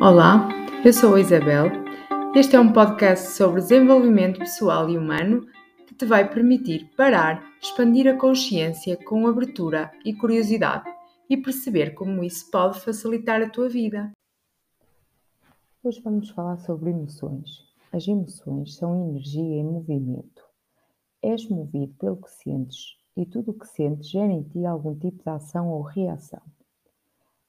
Olá, eu sou a Isabel. Este é um podcast sobre desenvolvimento pessoal e humano que te vai permitir parar, expandir a consciência com abertura e curiosidade e perceber como isso pode facilitar a tua vida. Hoje vamos falar sobre emoções. As emoções são energia em movimento. És movido pelo que sentes e tudo o que sentes gera em ti algum tipo de ação ou reação.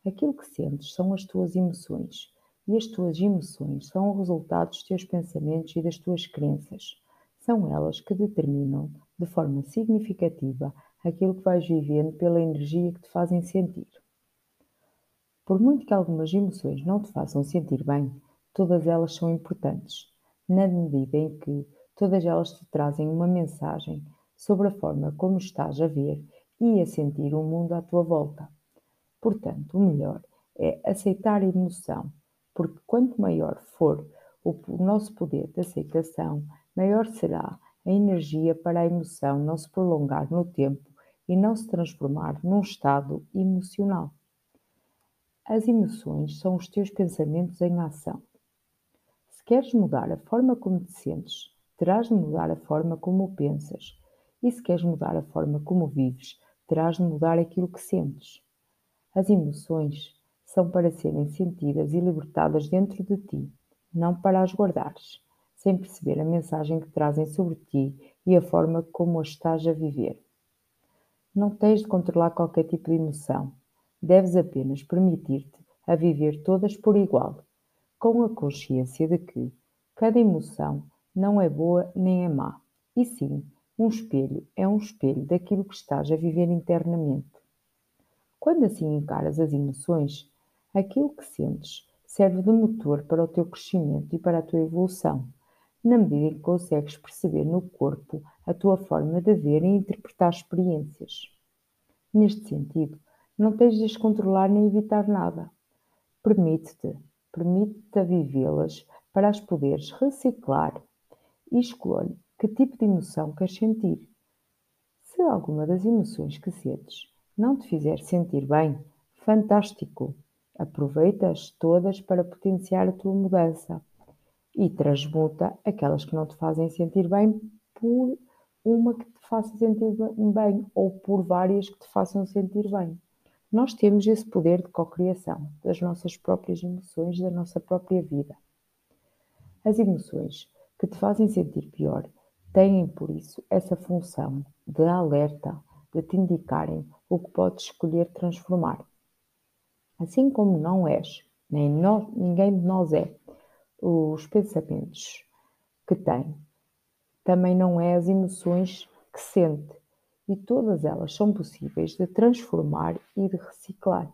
Aquilo que sentes são as tuas emoções e as tuas emoções são o resultado dos teus pensamentos e das tuas crenças. São elas que determinam, de forma significativa, aquilo que vais vivendo pela energia que te fazem sentir. Por muito que algumas emoções não te façam sentir bem, todas elas são importantes, na medida em que todas elas te trazem uma mensagem sobre a forma como estás a ver e a sentir o mundo à tua volta. Portanto, o melhor é aceitar a emoção porque quanto maior for o nosso poder de aceitação, maior será a energia para a emoção não se prolongar no tempo e não se transformar num estado emocional. As emoções são os teus pensamentos em ação. Se queres mudar a forma como te sentes, terás de mudar a forma como pensas. E se queres mudar a forma como vives, terás de mudar aquilo que sentes. As emoções são para serem sentidas e libertadas dentro de ti, não para as guardares, sem perceber a mensagem que trazem sobre ti e a forma como as estás a viver. Não tens de controlar qualquer tipo de emoção, deves apenas permitir-te a viver todas por igual, com a consciência de que cada emoção não é boa nem é má, e sim, um espelho é um espelho daquilo que estás a viver internamente. Quando assim encaras as emoções, Aquilo que sentes serve de motor para o teu crescimento e para a tua evolução, na medida em que consegues perceber no corpo a tua forma de ver e interpretar experiências. Neste sentido, não tens de descontrolar nem evitar nada. Permite-te, permite-te a vivê-las para as poderes reciclar e escolhe que tipo de emoção queres sentir. Se alguma das emoções que sentes não te fizer sentir bem, fantástico! Aproveita-as todas para potenciar a tua mudança e transmuta aquelas que não te fazem sentir bem por uma que te faça sentir bem ou por várias que te façam sentir bem. Nós temos esse poder de cocriação das nossas próprias emoções, da nossa própria vida. As emoções que te fazem sentir pior têm, por isso, essa função de alerta, de te indicarem o que podes escolher transformar. Assim como não és, nem nós, ninguém de nós é, os pensamentos que tem, também não é as emoções que sente, e todas elas são possíveis de transformar e de reciclar.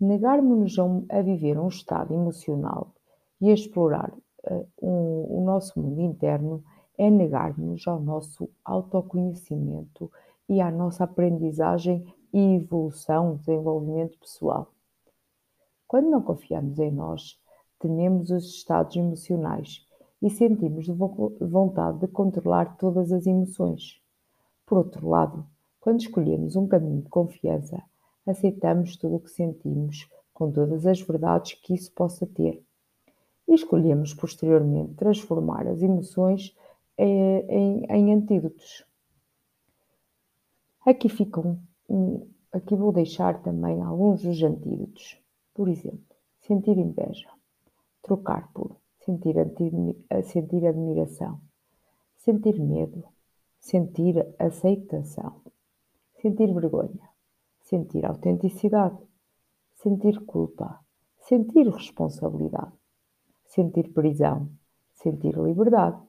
Negarmos-nos a viver um estado emocional e a explorar uh, um, o nosso mundo interno é negar-nos ao nosso autoconhecimento e à nossa aprendizagem evolução, desenvolvimento pessoal. Quando não confiamos em nós, tememos os estados emocionais e sentimos vontade de controlar todas as emoções. Por outro lado, quando escolhemos um caminho de confiança, aceitamos tudo o que sentimos, com todas as verdades que isso possa ter. E escolhemos posteriormente transformar as emoções eh, em, em antídotos. Aqui ficam Aqui vou deixar também alguns dos antídotos. Por exemplo, sentir inveja, trocar por sentir, sentir admiração, sentir medo, sentir aceitação, sentir vergonha, sentir autenticidade, sentir culpa, sentir responsabilidade, sentir prisão, sentir liberdade,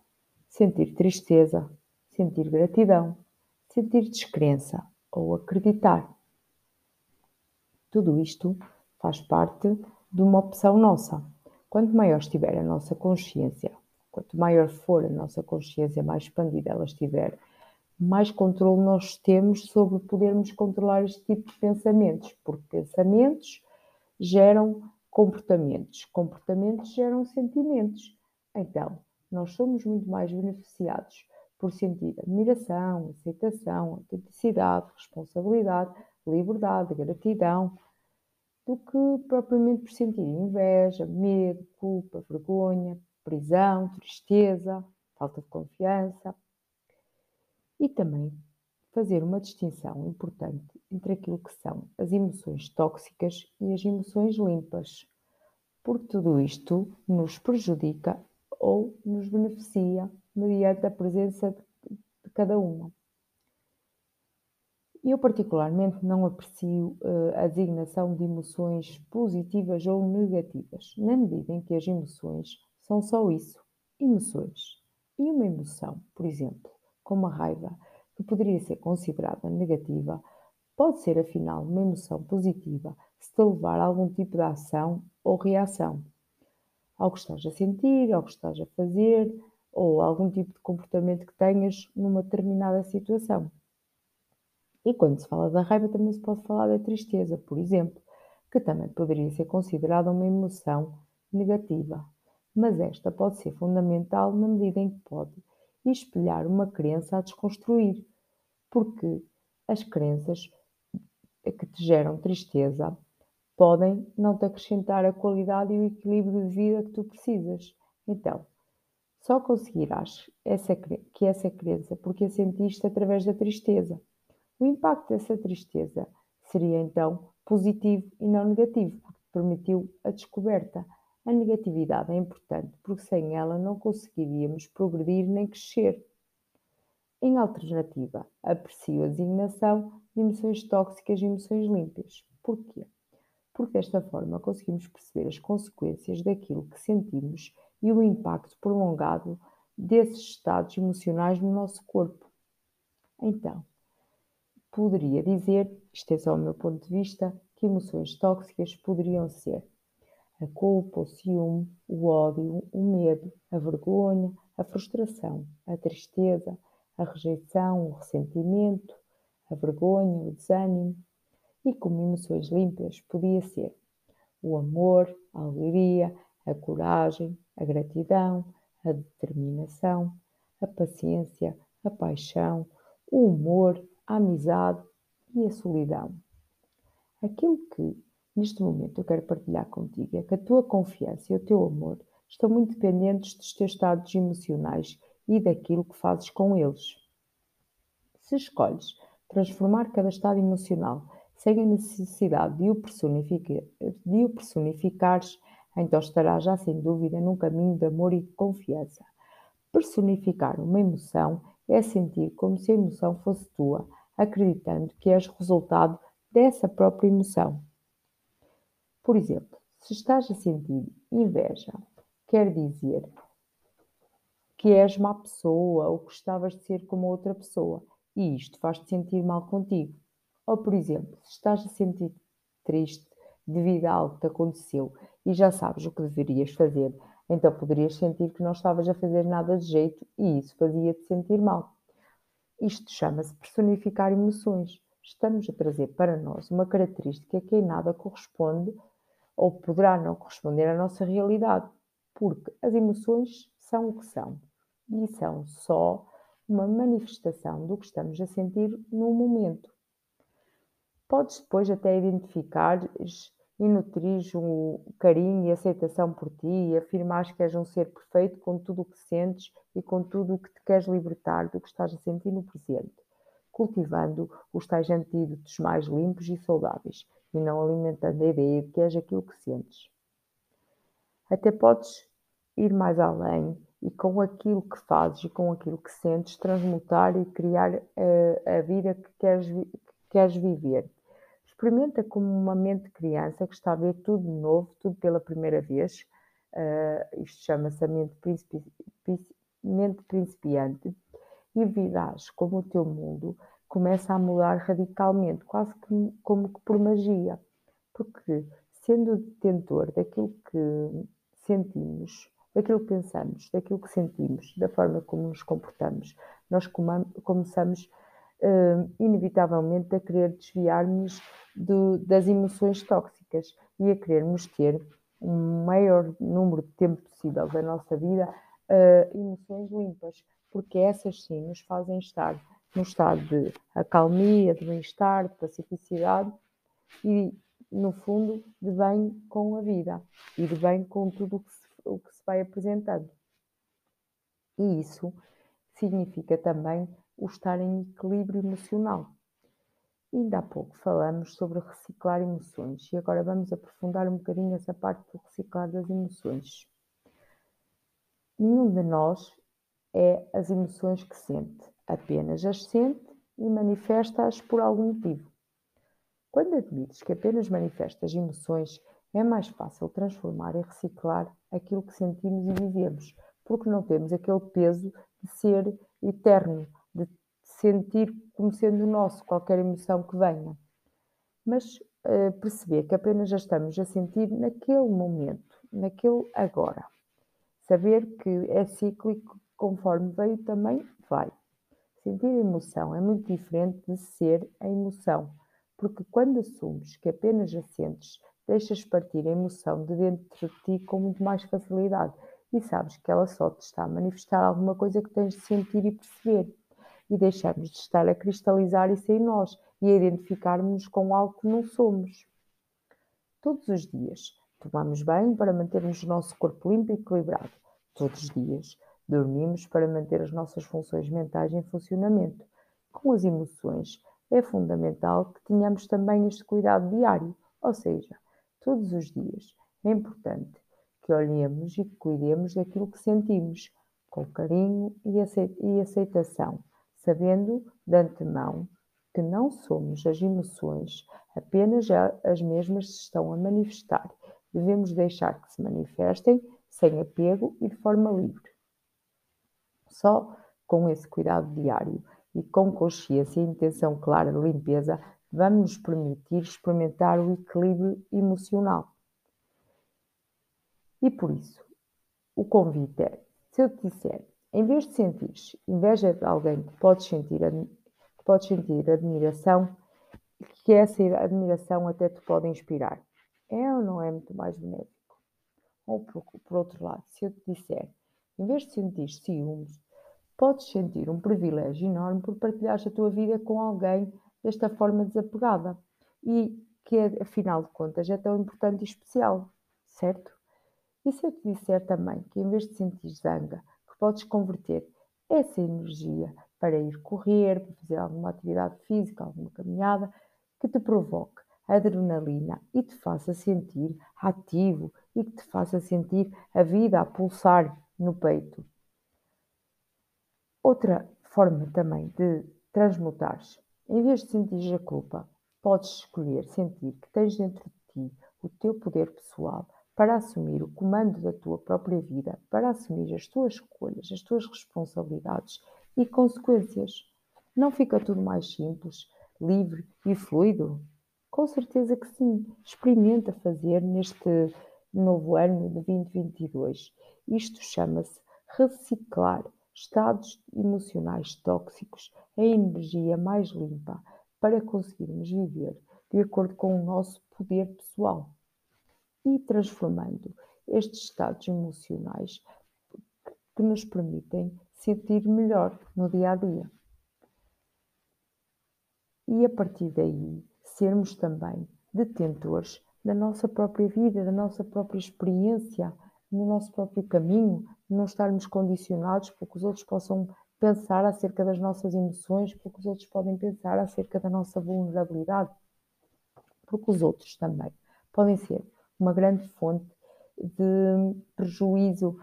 sentir tristeza, sentir gratidão, sentir descrença ou acreditar tudo isto faz parte de uma opção nossa. Quanto maior estiver a nossa consciência, quanto maior for a nossa consciência, mais expandida ela estiver, mais controle nós temos sobre podermos controlar este tipo de pensamentos, porque pensamentos geram comportamentos, comportamentos geram sentimentos. Então, nós somos muito mais beneficiados por sentir admiração, aceitação, autenticidade, responsabilidade liberdade, gratidão, do que propriamente por sentir inveja, medo, culpa, vergonha, prisão, tristeza, falta de confiança. E também fazer uma distinção importante entre aquilo que são as emoções tóxicas e as emoções limpas, porque tudo isto nos prejudica ou nos beneficia mediante a presença de cada uma. Eu, particularmente, não aprecio uh, a designação de emoções positivas ou negativas, na medida em que as emoções são só isso, emoções. E uma emoção, por exemplo, como a raiva, que poderia ser considerada negativa, pode ser afinal uma emoção positiva se te levar a algum tipo de ação ou reação ao que estás a sentir, ao que estás a fazer ou algum tipo de comportamento que tenhas numa determinada situação. E quando se fala da raiva, também se pode falar da tristeza, por exemplo, que também poderia ser considerada uma emoção negativa. Mas esta pode ser fundamental na medida em que pode espelhar uma crença a desconstruir, porque as crenças que te geram tristeza podem não te acrescentar a qualidade e o equilíbrio de vida que tu precisas. Então, só conseguirás essa, que essa crença porque a sentiste através da tristeza. O impacto dessa tristeza seria então positivo e não negativo, porque permitiu a descoberta. A negatividade é importante porque sem ela não conseguiríamos progredir nem crescer. Em alternativa, aprecio a designação de emoções tóxicas e emoções limpas. Porquê? Porque desta forma conseguimos perceber as consequências daquilo que sentimos e o impacto prolongado desses estados emocionais no nosso corpo. Então, poderia dizer, isto é só o meu ponto de vista, que emoções tóxicas poderiam ser a culpa, o ciúme, o ódio, o medo, a vergonha, a frustração, a tristeza, a rejeição, o ressentimento, a vergonha, o desânimo. E como emoções limpas podia ser o amor, a alegria, a coragem, a gratidão, a determinação, a paciência, a paixão, o humor, a amizade e a solidão. Aquilo que neste momento eu quero partilhar contigo é que a tua confiança e o teu amor estão muito dependentes dos teus estados emocionais e daquilo que fazes com eles. Se escolhes transformar cada estado emocional sem a necessidade de o, de o personificares, então estarás já sem dúvida num caminho de amor e de confiança. Personificar uma emoção é sentir como se a emoção fosse tua, acreditando que és resultado dessa própria emoção. Por exemplo, se estás a sentir inveja, quer dizer que és má pessoa ou gostavas de ser como outra pessoa e isto faz-te sentir mal contigo. Ou, por exemplo, se estás a sentir triste devido a algo que te aconteceu e já sabes o que deverias fazer, então poderias sentir que não estavas a fazer nada de jeito e isso fazia-te sentir mal. Isto chama-se personificar emoções. Estamos a trazer para nós uma característica que em nada corresponde ou poderá não corresponder à nossa realidade, porque as emoções são o que são e são só uma manifestação do que estamos a sentir no momento. Podes depois até identificar e nutrir um carinho e aceitação por ti e afirmares que és um ser perfeito com tudo o que sentes e com tudo o que te queres libertar do que estás a sentir no presente, cultivando os tais antídotos mais limpos e saudáveis e não alimentando a ideia de que és aquilo que sentes. Até podes ir mais além e com aquilo que fazes e com aquilo que sentes, transmutar e criar a, a vida que queres, que queres viver. Experimenta como uma mente criança que está a ver tudo novo, tudo pela primeira vez. Uh, isto chama-se a mente, principi mente principiante. E virás como o teu mundo começa a mudar radicalmente, quase que, como que por magia. Porque, sendo detentor daquilo que sentimos, daquilo que pensamos, daquilo que sentimos, da forma como nos comportamos. Nós começamos inevitavelmente a querer desviar-nos das emoções tóxicas e a querermos ter um maior número de tempo possível da nossa vida uh, emoções limpas, porque essas sim nos fazem estar num estado de acalmia, de bem-estar, de pacificidade e no fundo, de bem com a vida e de bem com tudo o que se, o que se vai apresentando. E isso significa também o estar em equilíbrio emocional. Ainda há pouco falamos sobre reciclar emoções e agora vamos aprofundar um bocadinho essa parte do reciclar das emoções. Nenhum de nós é as emoções que sente, apenas as sente e manifesta-as por algum motivo. Quando admites que apenas manifestas emoções, é mais fácil transformar e reciclar aquilo que sentimos e vivemos, porque não temos aquele peso de ser eterno, sentir como sendo nosso qualquer emoção que venha. Mas uh, perceber que apenas já estamos a sentir naquele momento, naquele agora. Saber que é cíclico, conforme veio também vai. Sentir emoção é muito diferente de ser a emoção porque quando assumes que apenas a sentes, deixas partir a emoção de dentro de ti com muito mais facilidade e sabes que ela só te está a manifestar alguma coisa que tens de sentir e perceber. E deixamos de estar a cristalizar isso em nós e a identificarmos-nos com algo que não somos. Todos os dias tomamos banho para mantermos o nosso corpo limpo e equilibrado. Todos os dias dormimos para manter as nossas funções mentais em funcionamento. Com as emoções, é fundamental que tenhamos também este cuidado diário, ou seja, todos os dias. É importante que olhemos e que cuidemos daquilo que sentimos, com carinho e aceitação, sabendo de antemão que não somos as emoções, apenas as mesmas se estão a manifestar. Devemos deixar que se manifestem sem apego e de forma livre. Só com esse cuidado diário e com consciência e intenção clara de limpeza, vamos nos permitir experimentar o equilíbrio emocional. E por isso, o convite é: se eu te disser, em vez de sentir inveja de alguém que podes sentir, que podes sentir admiração, que essa admiração até te pode inspirar, é ou não é muito mais benéfico? Ou por, por outro lado, se eu te disser, em vez de sentir ciúmes, podes sentir um privilégio enorme por partilhares a tua vida com alguém desta forma desapegada e que, afinal de contas, é tão importante e especial, certo? E se eu te disser também que, em vez de sentir zanga, podes converter essa energia para ir correr, para fazer alguma atividade física, alguma caminhada, que te provoque adrenalina e te faça sentir ativo e que te faça sentir a vida a pulsar no peito. Outra forma também de transmutares, em vez de sentir a culpa, podes escolher sentir que tens dentro de ti o teu poder pessoal para assumir o comando da tua própria vida, para assumir as tuas escolhas, as tuas responsabilidades e consequências. Não fica tudo mais simples, livre e fluido? Com certeza que sim. Experimenta fazer neste novo ano de 2022. Isto chama-se reciclar estados emocionais tóxicos, a energia mais limpa para conseguirmos viver de acordo com o nosso poder pessoal e transformando estes estados emocionais que nos permitem sentir melhor no dia a dia. E a partir daí sermos também detentores da nossa própria vida, da nossa própria experiência, no nosso próprio caminho, não estarmos condicionados para que os outros possam pensar acerca das nossas emoções, porque os outros podem pensar acerca da nossa vulnerabilidade, porque os outros também podem ser uma grande fonte de prejuízo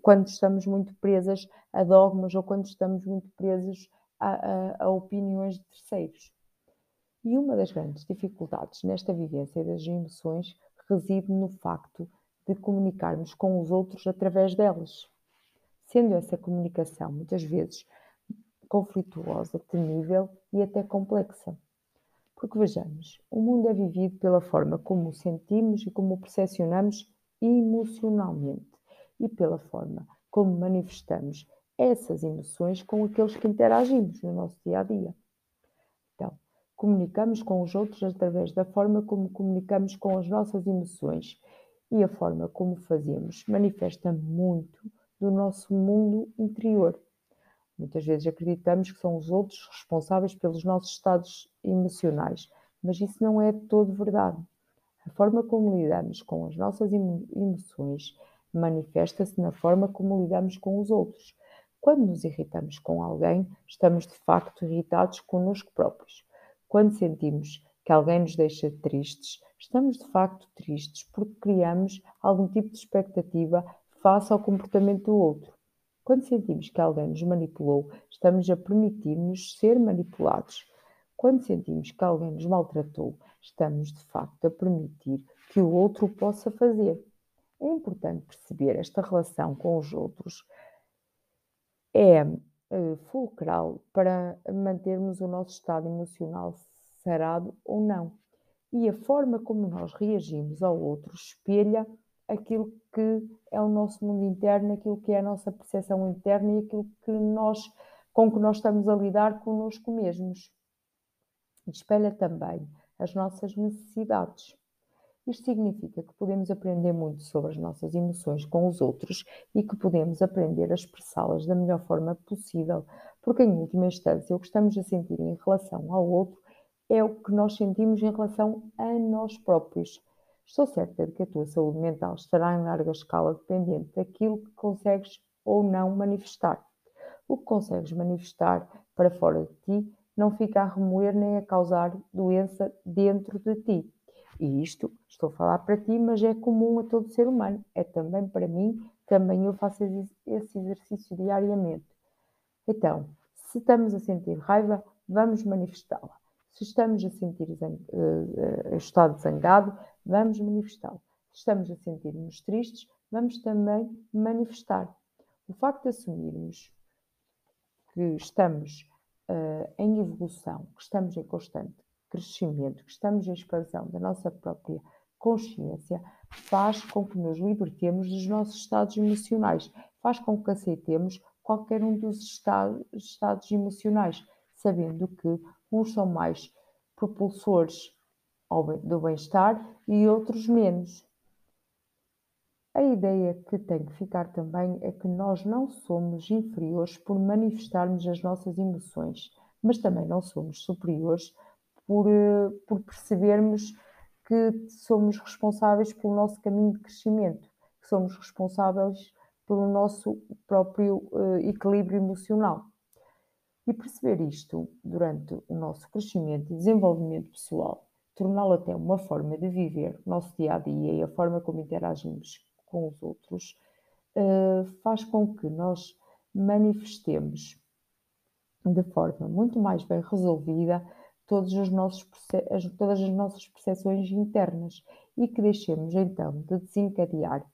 quando estamos muito presas a dogmas ou quando estamos muito presos a, a, a opiniões de terceiros. E uma das grandes dificuldades nesta vivência das emoções reside no facto de comunicarmos com os outros através delas, sendo essa comunicação muitas vezes conflituosa, temível e até complexa. Porque vejamos, o mundo é vivido pela forma como o sentimos e como o percepcionamos emocionalmente e pela forma como manifestamos essas emoções com aqueles que interagimos no nosso dia a dia. Então, comunicamos com os outros através da forma como comunicamos com as nossas emoções e a forma como fazemos manifesta muito do nosso mundo interior. Muitas vezes acreditamos que são os outros responsáveis pelos nossos estados emocionais, mas isso não é todo verdade. A forma como lidamos com as nossas emoções manifesta-se na forma como lidamos com os outros. Quando nos irritamos com alguém, estamos de facto irritados connosco próprios. Quando sentimos que alguém nos deixa tristes, estamos de facto tristes porque criamos algum tipo de expectativa face ao comportamento do outro. Quando sentimos que alguém nos manipulou, estamos a permitir-nos ser manipulados. Quando sentimos que alguém nos maltratou, estamos de facto a permitir que o outro possa fazer. É importante perceber esta relação com os outros. É uh, fulcral para mantermos o nosso estado emocional sarado ou não. E a forma como nós reagimos ao outro espelha aquilo que é o nosso mundo interno, aquilo que é a nossa percepção interna e aquilo que nós, com que nós estamos a lidar connosco mesmos. Espelha também as nossas necessidades. Isto significa que podemos aprender muito sobre as nossas emoções com os outros e que podemos aprender a expressá-las da melhor forma possível, porque, em última instância, o que estamos a sentir em relação ao outro é o que nós sentimos em relação a nós próprios. Estou certa de que a tua saúde mental estará em larga escala dependente daquilo que consegues ou não manifestar. O que consegues manifestar para fora de ti não fica a remoer nem a causar doença dentro de ti. E isto, estou a falar para ti, mas é comum a todo ser humano. É também para mim, também eu faço esse exercício diariamente. Então, se estamos a sentir raiva, vamos manifestá-la. Se estamos a sentir uh, estado zangado, vamos manifestá-lo. Se estamos a sentir-nos tristes, vamos também manifestar. O facto de assumirmos que estamos uh, em evolução, que estamos em constante crescimento, que estamos em expansão da nossa própria consciência, faz com que nos libertemos dos nossos estados emocionais, faz com que aceitemos qualquer um dos estados, estados emocionais, sabendo que uns são mais propulsores do bem-estar e outros menos. A ideia que tem que ficar também é que nós não somos inferiores por manifestarmos as nossas emoções, mas também não somos superiores por, eh, por percebermos que somos responsáveis pelo nosso caminho de crescimento, que somos responsáveis pelo nosso próprio uh, equilíbrio emocional. E perceber isto durante o nosso crescimento e desenvolvimento pessoal, torná-lo até uma forma de viver o nosso dia a dia e a forma como interagimos com os outros, uh, faz com que nós manifestemos de forma muito mais bem resolvida todos os nossos, todas as nossas percepções internas e que deixemos então de desencadear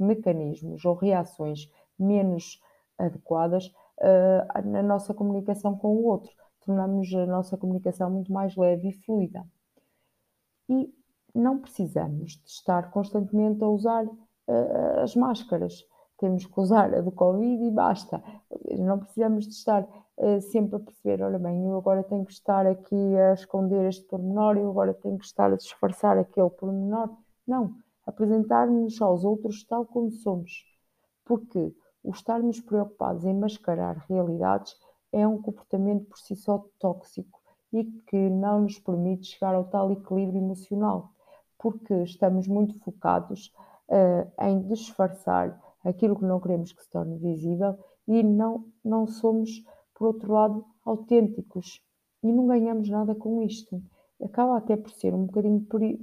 mecanismos ou reações menos adequadas uh, na nossa comunicação com o outro. Tornamos a nossa comunicação muito mais leve e fluida. E não precisamos de estar constantemente a usar uh, as máscaras. Temos que usar a do Covid e basta. Não precisamos de estar uh, sempre a perceber, olha bem, eu agora tenho que estar aqui a esconder este pormenor, eu agora tenho que estar a disfarçar aquele pormenor. Não, apresentar-nos aos outros tal como somos. Porque o estarmos preocupados em mascarar realidades é um comportamento por si só tóxico e que não nos permite chegar ao tal equilíbrio emocional, porque estamos muito focados uh, em disfarçar aquilo que não queremos que se torne visível e não, não somos, por outro lado, autênticos e não ganhamos nada com isto. Acaba até por ser um bocadinho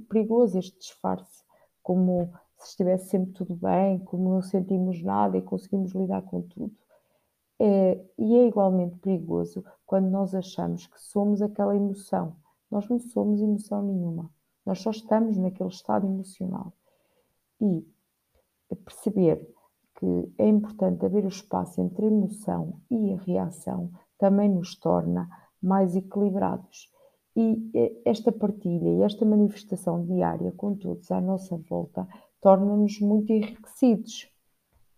perigoso este disfarce, como se estivesse sempre tudo bem, como não sentimos nada e conseguimos lidar com tudo. É, e é igualmente perigoso quando nós achamos que somos aquela emoção. Nós não somos emoção nenhuma. Nós só estamos naquele estado emocional. E perceber que é importante haver o espaço entre a emoção e a reação também nos torna mais equilibrados. E é, esta partilha e esta manifestação diária com todos à nossa volta torna-nos muito enriquecidos,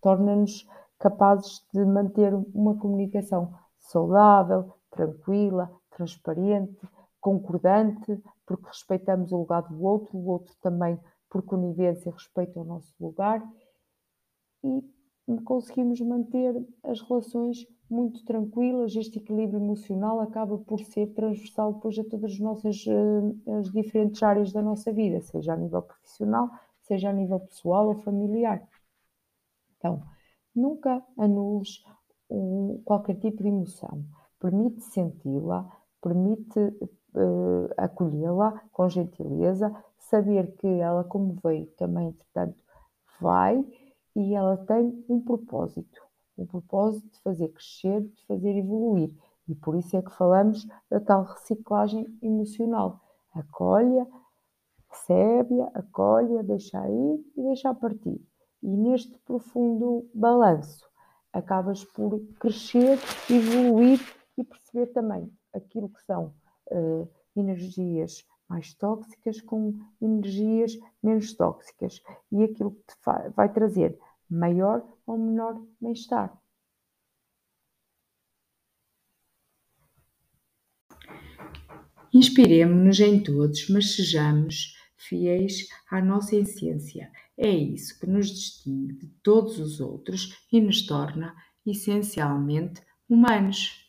torna-nos capazes de manter uma comunicação saudável, tranquila, transparente, concordante, porque respeitamos o lugar do outro, o outro também, por conivência, respeita o nosso lugar e conseguimos manter as relações muito tranquilas, este equilíbrio emocional acaba por ser transversal depois a todas as nossas uh, as diferentes áreas da nossa vida, seja a nível profissional, seja a nível pessoal ou familiar. Então, nunca anules um, qualquer tipo de emoção. Permite senti-la, permite uh, acolhê-la com gentileza, saber que ela, como veio também, portanto, vai e ela tem um propósito o propósito de fazer crescer, de fazer evoluir. E por isso é que falamos da tal reciclagem emocional. Acolha, recebe-a, acolha, deixa ir e deixa partir. E neste profundo balanço, acabas por crescer, evoluir e perceber também aquilo que são uh, energias mais tóxicas com energias menos tóxicas e aquilo que vai trazer maior ou menor bem-estar. Inspiremo-nos em todos, mas sejamos fiéis à nossa essência. É isso que nos distingue de todos os outros e nos torna essencialmente humanos.